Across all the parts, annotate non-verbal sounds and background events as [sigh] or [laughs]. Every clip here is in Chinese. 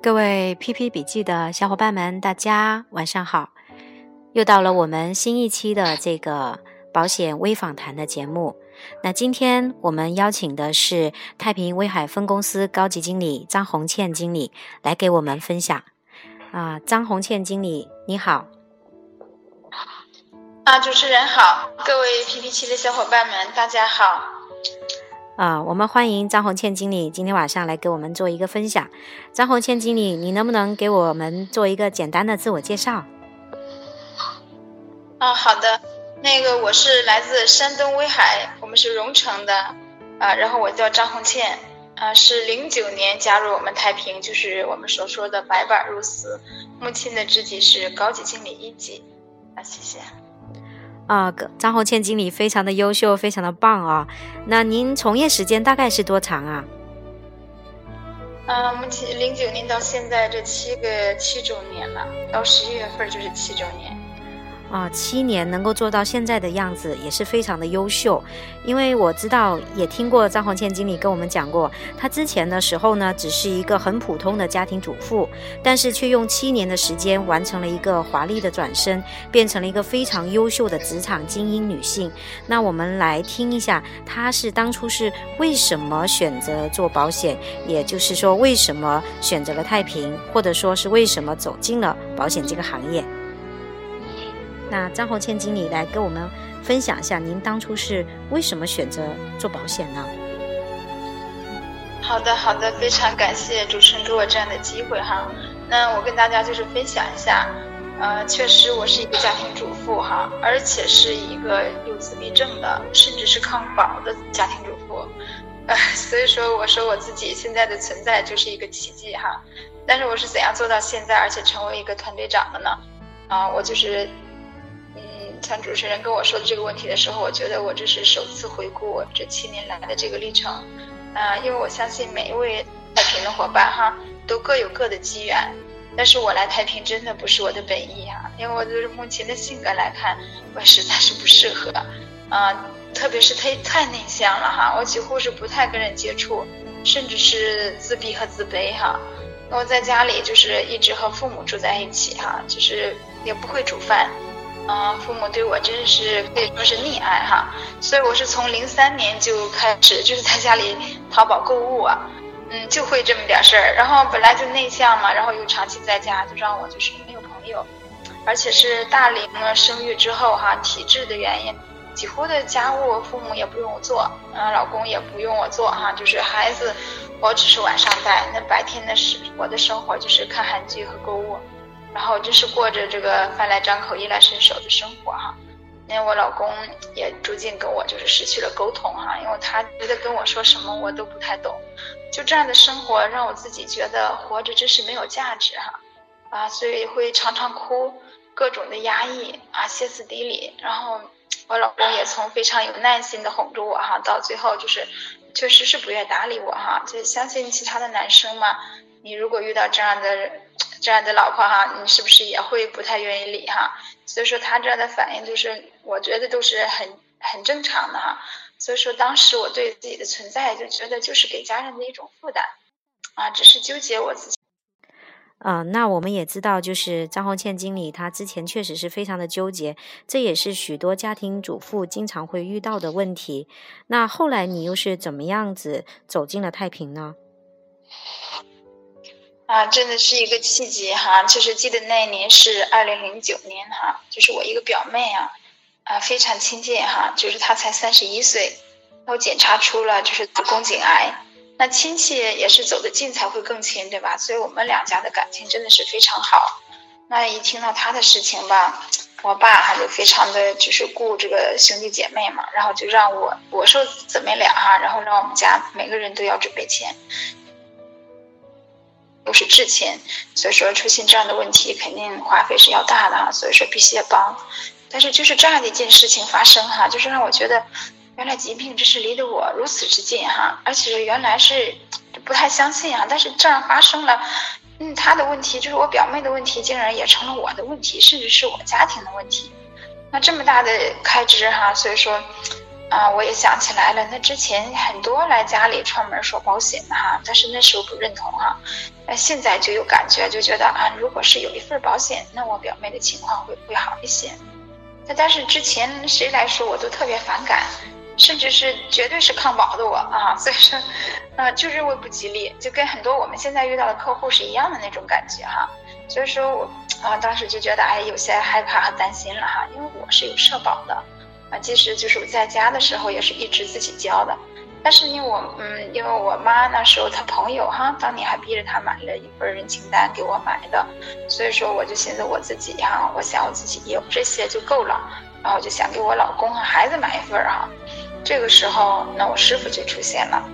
各位 PP 笔记的小伙伴们，大家晚上好！又到了我们新一期的这个保险微访谈的节目。那今天我们邀请的是太平威海分公司高级经理张红倩经理来给我们分享。啊，张红倩经理，你好！啊，主持人好，各位 PP 七的小伙伴们，大家好！啊，我们欢迎张红倩经理今天晚上来给我们做一个分享。张红倩经理，你能不能给我们做一个简单的自我介绍？啊，好的。那个我是来自山东威海，我们是荣成的，啊，然后我叫张红倩，啊，是零九年加入我们太平，就是我们所说的白板入司，目前的职级是高级经理一级。啊，谢谢。啊，张红倩经理非常的优秀，非常的棒啊！那您从业时间大概是多长啊？啊，目前零九年到现在这七个七周年了，到十一月份就是七周年。啊，七年能够做到现在的样子，也是非常的优秀。因为我知道，也听过张红倩经理跟我们讲过，她之前的时候呢，只是一个很普通的家庭主妇，但是却用七年的时间完成了一个华丽的转身，变成了一个非常优秀的职场精英女性。那我们来听一下，她是当初是为什么选择做保险，也就是说，为什么选择了太平，或者说是为什么走进了保险这个行业。那张红倩经理来跟我们分享一下，您当初是为什么选择做保险呢？好的，好的，非常感谢主持人给我这样的机会哈。那我跟大家就是分享一下，呃，确实我是一个家庭主妇哈，而且是一个有自闭症的，甚至是抗保的家庭主妇，呃，[laughs] 所以说我说我自己现在的存在就是一个奇迹哈。但是我是怎样做到现在，而且成为一个团队长的呢？啊，我就是。像主持人跟我说的这个问题的时候，我觉得我这是首次回顾我这七年来的这个历程，啊，因为我相信每一位太平的伙伴哈，都各有各的机缘，但是我来太平真的不是我的本意哈，因为我就是目前的性格来看，我实在是不适合，啊，特别是太太内向了哈，我几乎是不太跟人接触，甚至是自闭和自卑哈，我在家里就是一直和父母住在一起哈，就是也不会煮饭。嗯，父母对我真是可以说是溺爱哈，所以我是从零三年就开始就是在家里淘宝购物啊，嗯，就会这么点事儿。然后本来就内向嘛，然后又长期在家，就让我就是没有朋友，而且是大龄了生育之后哈，体质的原因，几乎的家务父母也不用我做，嗯，老公也不用我做哈，就是孩子，我只是晚上带，那白天的是我的生活就是看韩剧和购物。然后就是过着这个饭来张口、衣来伸手的生活哈，因为我老公也逐渐跟我就是失去了沟通哈，因为他觉得跟我说什么我都不太懂，就这样的生活让我自己觉得活着真是没有价值哈，啊，所以会常常哭，各种的压抑啊，歇斯底里，然后我老公也从非常有耐心的哄着我哈，到最后就是确实是不愿搭理我哈，就相信其他的男生嘛，你如果遇到这样的。[tsk] 这样的老婆哈，你是不是也会不太愿意理哈？所以说他这样的反应就是，我觉得都是很很正常的哈。所以说当时我对自己的存在就觉得就是给家人的一种负担，啊，只是纠结我自己。啊，那我们也知道，就是张红倩经理她之前确实是非常的纠结，这也是许多家庭主妇经常会遇到的问题。那后来你又是怎么样子走进了太平呢？啊，真的是一个契机哈！就是记得那一年是二零零九年哈，就是我一个表妹啊，啊非常亲近哈，就是她才三十一岁，然后检查出了就是子宫颈癌。那亲戚也是走得近才会更亲，对吧？所以我们两家的感情真的是非常好。那一听到她的事情吧，我爸哈就非常的就是顾这个兄弟姐妹嘛，然后就让我我说姊妹俩哈，然后让我们家每个人都要准备钱。都是至亲，所以说出现这样的问题，肯定花费是要大的哈，所以说必须要帮。但是就是这样的一件事情发生哈，就是让我觉得，原来疾病这是离得我如此之近哈，而且原来是不太相信啊，但是这样发生了，嗯，他的问题就是我表妹的问题，竟然也成了我的问题，甚至是我家庭的问题。那这么大的开支哈，所以说，啊，我也想起来了，那之前很多来家里串门说保险的哈，但是那时候不认同哈，那现在就有感觉，就觉得啊，如果是有一份保险，那我表妹的情况会会好一些。那但是之前谁来说我都特别反感，甚至是绝对是抗保的我啊，[laughs] 所以说，啊，就认为不吉利，就跟很多我们现在遇到的客户是一样的那种感觉哈。所以说我啊，当时就觉得哎，有些害怕和担心了哈，因为我是有社保的。啊，其实就是我在家的时候也是一直自己交的，但是因为我嗯，因为我妈那时候她朋友哈，当年还逼着她买了一份人情单给我买的，所以说我就寻思我自己哈，我想我自己有这些就够了，然后我就想给我老公和孩子买一份哈。这个时候，那我师傅就出现了，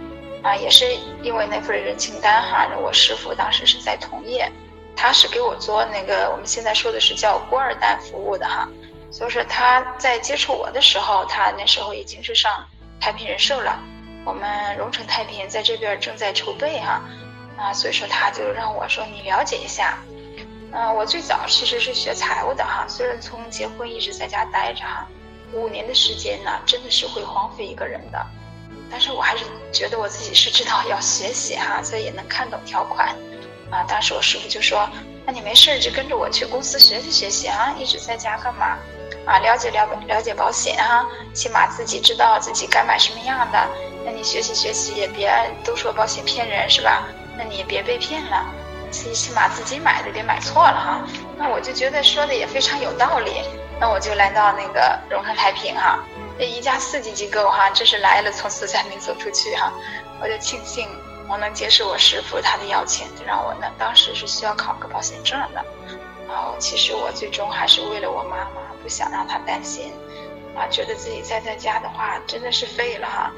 啊，也是因为那份人情单哈，我师傅当时是在同业，他是给我做那个我们现在说的是叫孤二代服务的哈。所以说他在接触我的时候，他那时候已经是上太平人寿了。我们荣成太平在这边正在筹备哈，啊，所以说他就让我说你了解一下。嗯，我最早其实是学财务的哈，虽然从结婚一直在家待着哈，五年的时间呢，真的是会荒废一个人的。但是我还是觉得我自己是知道要学习哈，所以也能看懂条款。啊，当时我师傅就说，那你没事就跟着我去公司学习学习啊，一直在家干嘛？啊，了解了了解保险哈，起码自己知道自己该买什么样的。那你学习学习也别都说保险骗人是吧？那你也别被骗了，起起码自己买的别买错了哈。那我就觉得说的也非常有道理。那我就来到那个荣成太平哈，这一家四级机构哈，这是来了从此再没走出去哈。我就庆幸我能接受我师傅他的邀请，就让我呢当时是需要考个保险证的。然后其实我最终还是为了我妈妈。不想让他担心，啊，觉得自己在在家的话真的是废了哈，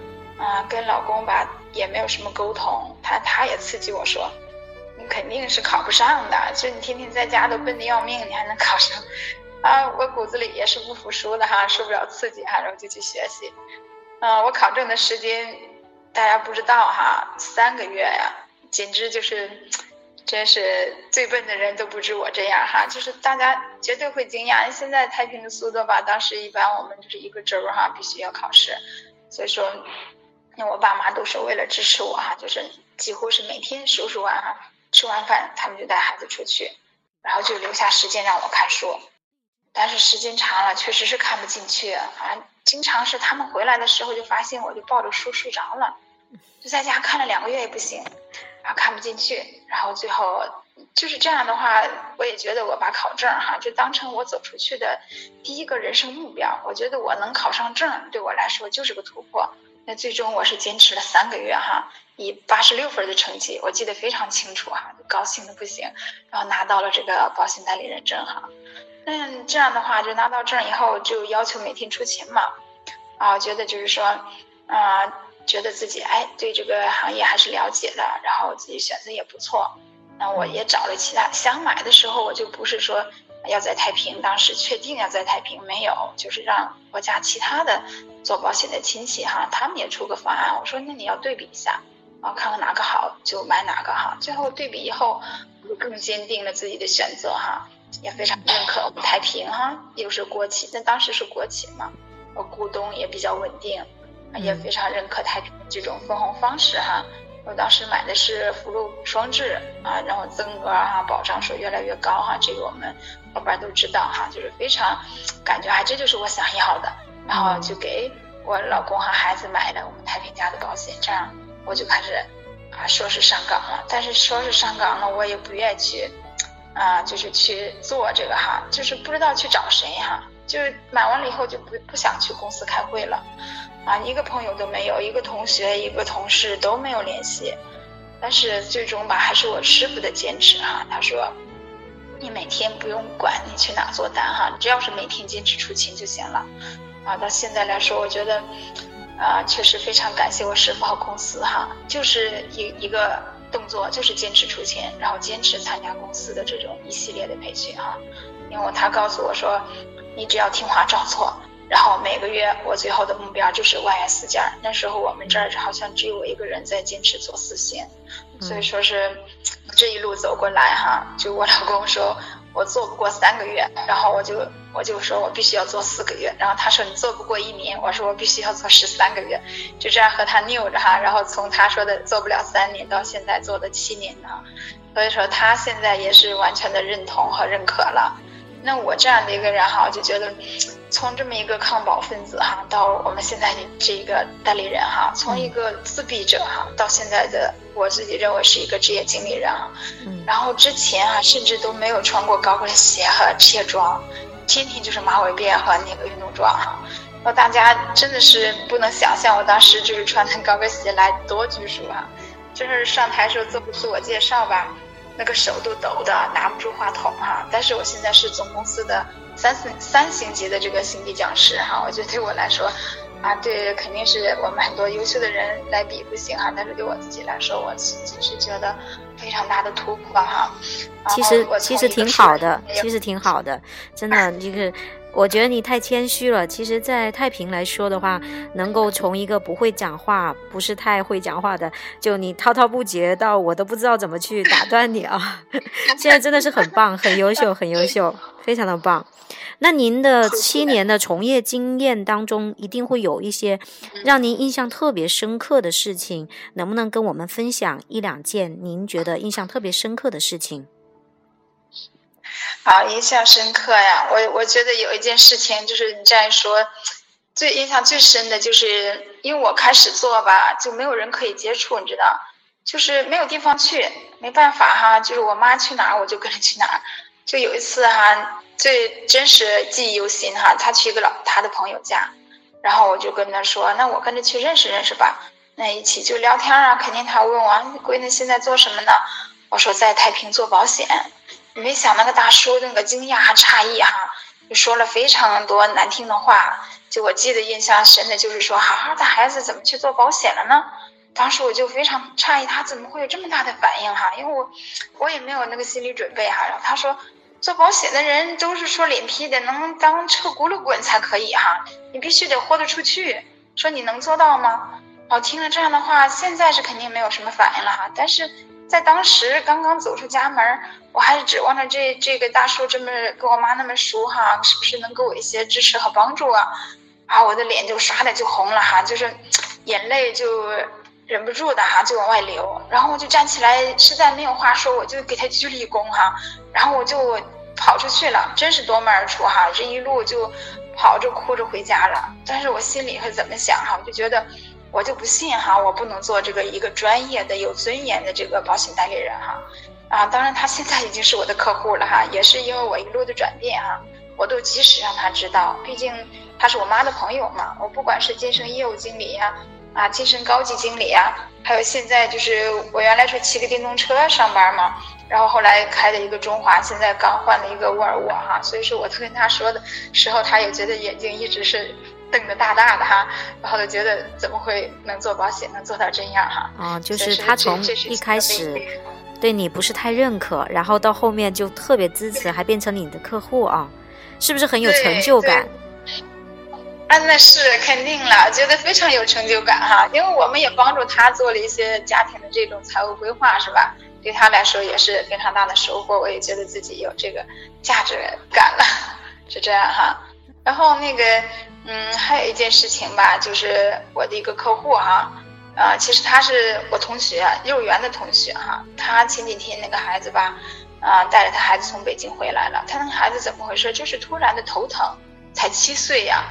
啊，跟老公吧也没有什么沟通，他他也刺激我说，你肯定是考不上的，就你天天在家都笨的要命，你还能考上？啊，我骨子里也是不服输的哈，受不了刺激哈，然后就去学习，啊，我考证的时间大家不知道哈，三个月呀，简直就是。真是最笨的人都不止我这样哈，就是大家绝对会惊讶。现在太平的速度吧，当时一般我们就是一个周哈，必须要考试，所以说，那我爸妈都是为了支持我哈，就是几乎是每天收拾完哈，吃完饭他们就带孩子出去，然后就留下时间让我看书。但是时间长了，确实是看不进去啊，经常是他们回来的时候就发现我就抱着书睡着了，就在家看了两个月也不行。然后看不进去，然后最后就是这样的话，我也觉得我把考证哈就当成我走出去的第一个人生目标。我觉得我能考上证，对我来说就是个突破。那最终我是坚持了三个月哈，以八十六分的成绩，我记得非常清楚哈，高兴的不行。然后拿到了这个保险代理人证哈。嗯，这样的话就拿到证以后就要求每天出勤嘛。啊，觉得就是说，啊。觉得自己哎对这个行业还是了解的，然后自己选择也不错。那我也找了其他想买的时候，我就不是说要在太平，当时确定要在太平没有，就是让我家其他的做保险的亲戚哈，他们也出个方案。我说那你要对比一下啊，看看哪个好就买哪个哈。最后对比以后，就更坚定了自己的选择哈，也非常认可我们太平哈，又是国企，那当时是国企嘛，我股东也比较稳定。也非常认可太平这种分红方式哈，我当时买的是福禄双至啊，然后增额哈，保障数越来越高哈，这个我们伙伴都知道哈，就是非常感觉啊，这就是我想要的，然后就给我老公和孩子买了我们太平家的保险，这样我就开始啊说是上岗了，但是说是上岗了，我也不愿意去啊，就是去做这个哈，就是不知道去找谁哈，就是买完了以后就不不想去公司开会了。啊，一个朋友都没有，一个同学、一个同事都没有联系，但是最终吧，还是我师傅的坚持哈。他说，你每天不用管你去哪做单哈，只要是每天坚持出勤就行了。啊，到现在来说，我觉得，啊，确实非常感谢我师傅和公司哈，就是一一个动作，就是坚持出勤，然后坚持参加公司的这种一系列的培训哈。因为他告诉我说，你只要听话照做。然后个月我最后的目标就是万元四件。那时候我们这儿好像只有我一个人在坚持做四线，所以说是这一路走过来哈，就我老公说，我做不过三个月，然后我就我就说我必须要做四个月，然后他说你做不过一年，我说我必须要做十三个月，就这样和他拗着哈，然后从他说的做不了三年到现在做的七年呢，所以说他现在也是完全的认同和认可了。那我这样的一个人哈，我就觉得，从这么一个抗保分子哈，到我们现在的这个代理人哈，从一个自闭者哈，到现在的我自己认为是一个职业经理人啊。嗯。然后之前啊，甚至都没有穿过高跟鞋和职业装，天天就是马尾辫和那个运动装哈。那大家真的是不能想象，我当时就是穿那高跟鞋来多拘束啊，就是上台时候做自我介绍吧。那个手都抖的，拿不住话筒哈。但是我现在是总公司的三四三星级的这个星级讲师哈，我觉得对我来说，啊，对，肯定是我们很多优秀的人来比不行哈。但是对我自己来说，我其实是觉得非常大的突破哈。其实其实挺好的，其实挺好的，真的就是。我觉得你太谦虚了。其实，在太平来说的话，能够从一个不会讲话、不是太会讲话的，就你滔滔不绝到我都不知道怎么去打断你啊！[laughs] 现在真的是很棒，很优秀，很优秀，非常的棒。那您的七年的从业经验当中，一定会有一些让您印象特别深刻的事情，能不能跟我们分享一两件您觉得印象特别深刻的事情？好，印象深刻呀！我我觉得有一件事情，就是你这样说，最印象最深的就是，因为我开始做吧，就没有人可以接触，你知道，就是没有地方去，没办法哈，就是我妈去哪儿，我就跟着去哪儿。就有一次哈，最真实记忆犹新哈，她去一个老她的朋友家，然后我就跟她说，那我跟着去认识认识吧，那一起就聊天啊，肯定她问我，闺女现在做什么呢？我说在太平做保险。没想那个大叔那个惊讶和诧异哈，就说了非常多难听的话。就我记得印象深的就是说，好好的孩子怎么去做保险了呢？当时我就非常诧异，他怎么会有这么大的反应哈？因为我我也没有那个心理准备哈。然后他说，做保险的人都是说脸皮得能当车轱辘滚才可以哈，你必须得豁得出去。说你能做到吗？哦，听了这样的话，现在是肯定没有什么反应了哈，但是。在当时刚刚走出家门，我还是指望着这这个大叔这么跟我妈那么熟哈，是不是能给我一些支持和帮助啊？啊，我的脸就唰的就红了哈，就是眼泪就忍不住的哈就往外流，然后我就站起来，实在没有话说，我就给他鞠了一躬哈，然后我就跑出去了，真是夺门而出哈，这一路就跑着哭着回家了。但是我心里会怎么想哈？我就觉得。我就不信哈，我不能做这个一个专业的、有尊严的这个保险代理人哈，啊，当然他现在已经是我的客户了哈，也是因为我一路的转变哈，我都及时让他知道，毕竟他是我妈的朋友嘛，我不管是晋升业务经理呀，啊，晋升高级经理呀，还有现在就是我原来是骑个电动车上班嘛，然后后来开了一个中华，现在刚换了一个沃尔沃哈，所以说我都跟他说的时候，他也觉得眼睛一直是。瞪得大大的哈，然后就觉得怎么会能做保险，能做到这样哈？啊，就是他从一开始对你不是太认可，然后到后面就特别支持，还变成你的客户啊，是不是很有成就感？啊，那是肯定了，觉得非常有成就感哈，因为我们也帮助他做了一些家庭的这种财务规划，是吧？对他来说也是非常大的收获，我也觉得自己有这个价值感了，是这样哈。然后那个。嗯，还有一件事情吧，就是我的一个客户哈，啊，其实他是我同学，幼儿园的同学哈。他前几天那个孩子吧，啊，带着他孩子从北京回来了。他那个孩子怎么回事？就是突然的头疼，才七岁呀，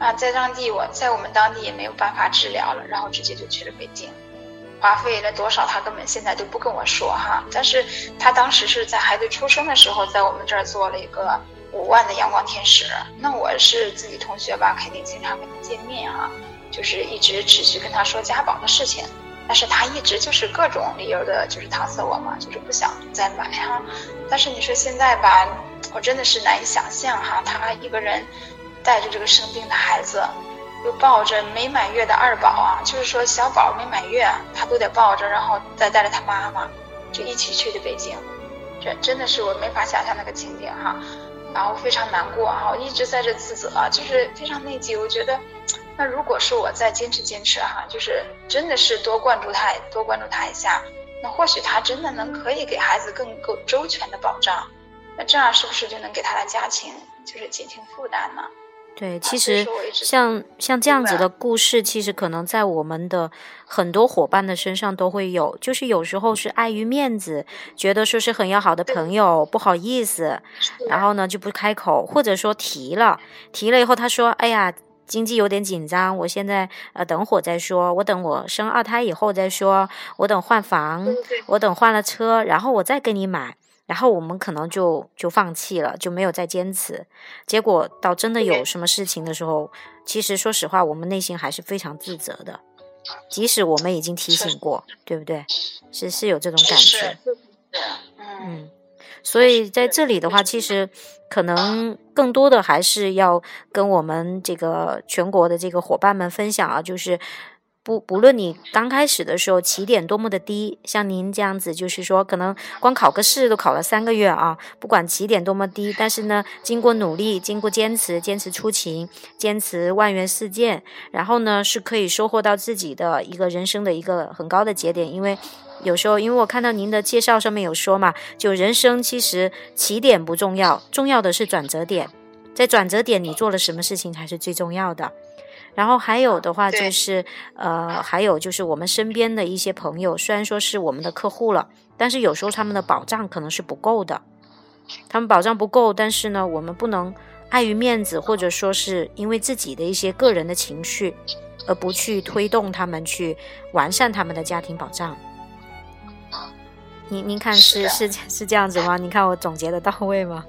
啊，在当地我在我们当地也没有办法治疗了，然后直接就去了北京，花费了多少他根本现在都不跟我说哈。但是他当时是在孩子出生的时候，在我们这儿做了一个。五万的阳光天使，那我是自己同学吧，肯定经常跟他见面哈，就是一直持续跟他说家宝的事情，但是他一直就是各种理由的，就是搪塞我嘛，就是不想再买哈。但是你说现在吧，我真的是难以想象哈，他一个人带着这个生病的孩子，又抱着没满月的二宝啊，就是说小宝没满月，他都得抱着，然后再带着他妈妈，就一起去的北京，这真的是我没法想象那个情景哈。然后非常难过啊，我，一直在这自责，就是非常内疚。我觉得，[tsk] 那如果是我再坚持坚持哈，就是真的是多关注他，多关注他一下，那或许他真的能可以给孩子更够周全的保障。那这样是不是就能给他的家庭就是减轻负担呢？对，其实像像这样子的故事，其实可能在我们的很多伙伴的身上都会有。就是有时候是碍于面子，觉得说是很要好的朋友，不好意思，然后呢就不开口，或者说提了，提了以后他说：“哎呀，经济有点紧张，我现在呃等会再说，我等我生二胎以后再说，我等换房，我等换了车，然后我再跟你买。”然后我们可能就就放弃了，就没有再坚持。结果到真的有什么事情的时候，其实说实话，我们内心还是非常自责的。即使我们已经提醒过，对不对？是是有这种感觉。嗯，所以在这里的话，其实可能更多的还是要跟我们这个全国的这个伙伴们分享啊，就是。不，不论你刚开始的时候起点多么的低，像您这样子，就是说可能光考个试都考了三个月啊，不管起点多么低，但是呢，经过努力，经过坚持，坚持出勤，坚持万元四件，然后呢，是可以收获到自己的一个人生的一个很高的节点。因为有时候，因为我看到您的介绍上面有说嘛，就人生其实起点不重要，重要的是转折点，在转折点你做了什么事情才是最重要的。然后还有的话就是，呃，还有就是我们身边的一些朋友，虽然说是我们的客户了，但是有时候他们的保障可能是不够的。他们保障不够，但是呢，我们不能碍于面子，或者说是因为自己的一些个人的情绪，而不去推动他们去完善他们的家庭保障。您您看是是是这样子吗？您看我总结的到位吗？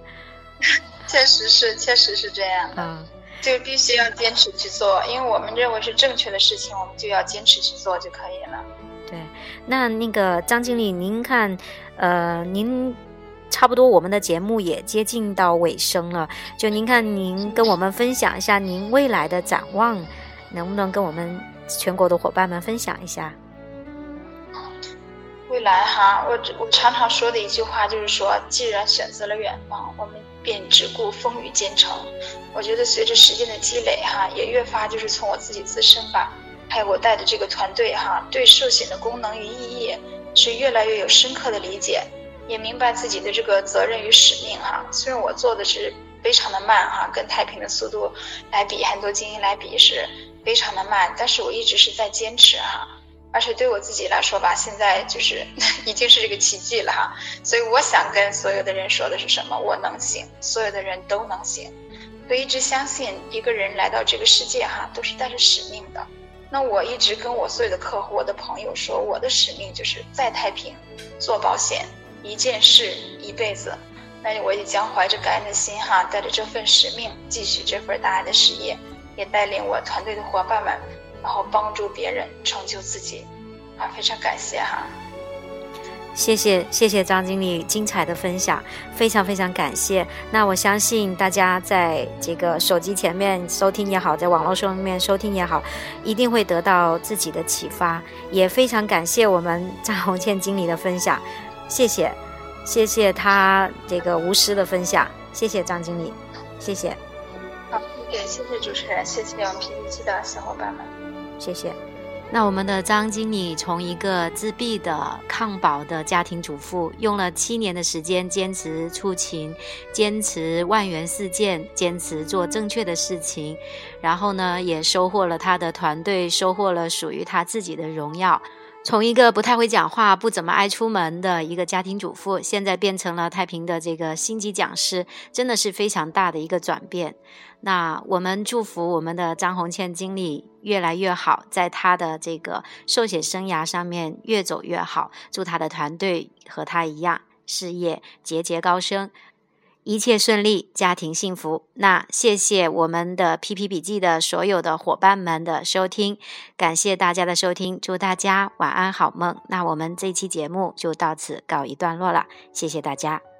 [laughs] 确实是，确实是这样。嗯。就必须要坚持去做，因为我们认为是正确的事情，我们就要坚持去做就可以了。对，那那个张经理，您看，呃，您差不多我们的节目也接近到尾声了，就您看，您跟我们分享一下您未来的展望，能不能跟我们全国的伙伴们分享一下？未来哈，我我常常说的一句话就是说，既然选择了远方，我们便只顾风雨兼程。我觉得随着时间的积累哈，也越发就是从我自己自身吧，还有我带的这个团队哈，对寿险的功能与意义是越来越有深刻的理解，也明白自己的这个责任与使命哈。虽然我做的是非常的慢哈，跟太平的速度来比，很多精英来比是非常的慢，但是我一直是在坚持哈。而且对我自己来说吧，现在就是 [laughs] 已经是这个奇迹了哈。所以我想跟所有的人说的是什么？我能行，所有的人都能行。我一直相信，一个人来到这个世界哈，都是带着使命的。那我一直跟我所有的客户、我的朋友说，我的使命就是在太平做保险，一件事一辈子。那我也将怀着感恩的心哈，带着这份使命，继续这份大爱的事业，也带领我团队的伙伴们。然后帮助别人，成就自己，啊，非常感谢哈！谢谢谢谢张经理精彩的分享，非常非常感谢。那我相信大家在这个手机前面收听也好，在网络上面收听也好，一定会得到自己的启发。也非常感谢我们张红倩经理的分享，谢谢谢谢他这个无私的分享，谢谢张经理，谢谢。好，谢谢谢谢主持人，谢谢我们 PPT 的小伙伴们。谢谢。那我们的张经理从一个自闭的抗保的家庭主妇，用了七年的时间坚持出勤，坚持万元事件，坚持做正确的事情，然后呢，也收获了他的团队，收获了属于他自己的荣耀。从一个不太会讲话、不怎么爱出门的一个家庭主妇，现在变成了太平的这个星级讲师，真的是非常大的一个转变。那我们祝福我们的张红倩经理越来越好，在她的这个寿险生涯上面越走越好。祝她的团队和她一样，事业节节高升。一切顺利，家庭幸福。那谢谢我们的 PP 笔记的所有的伙伴们的收听，感谢大家的收听，祝大家晚安好梦。那我们这期节目就到此告一段落了，谢谢大家。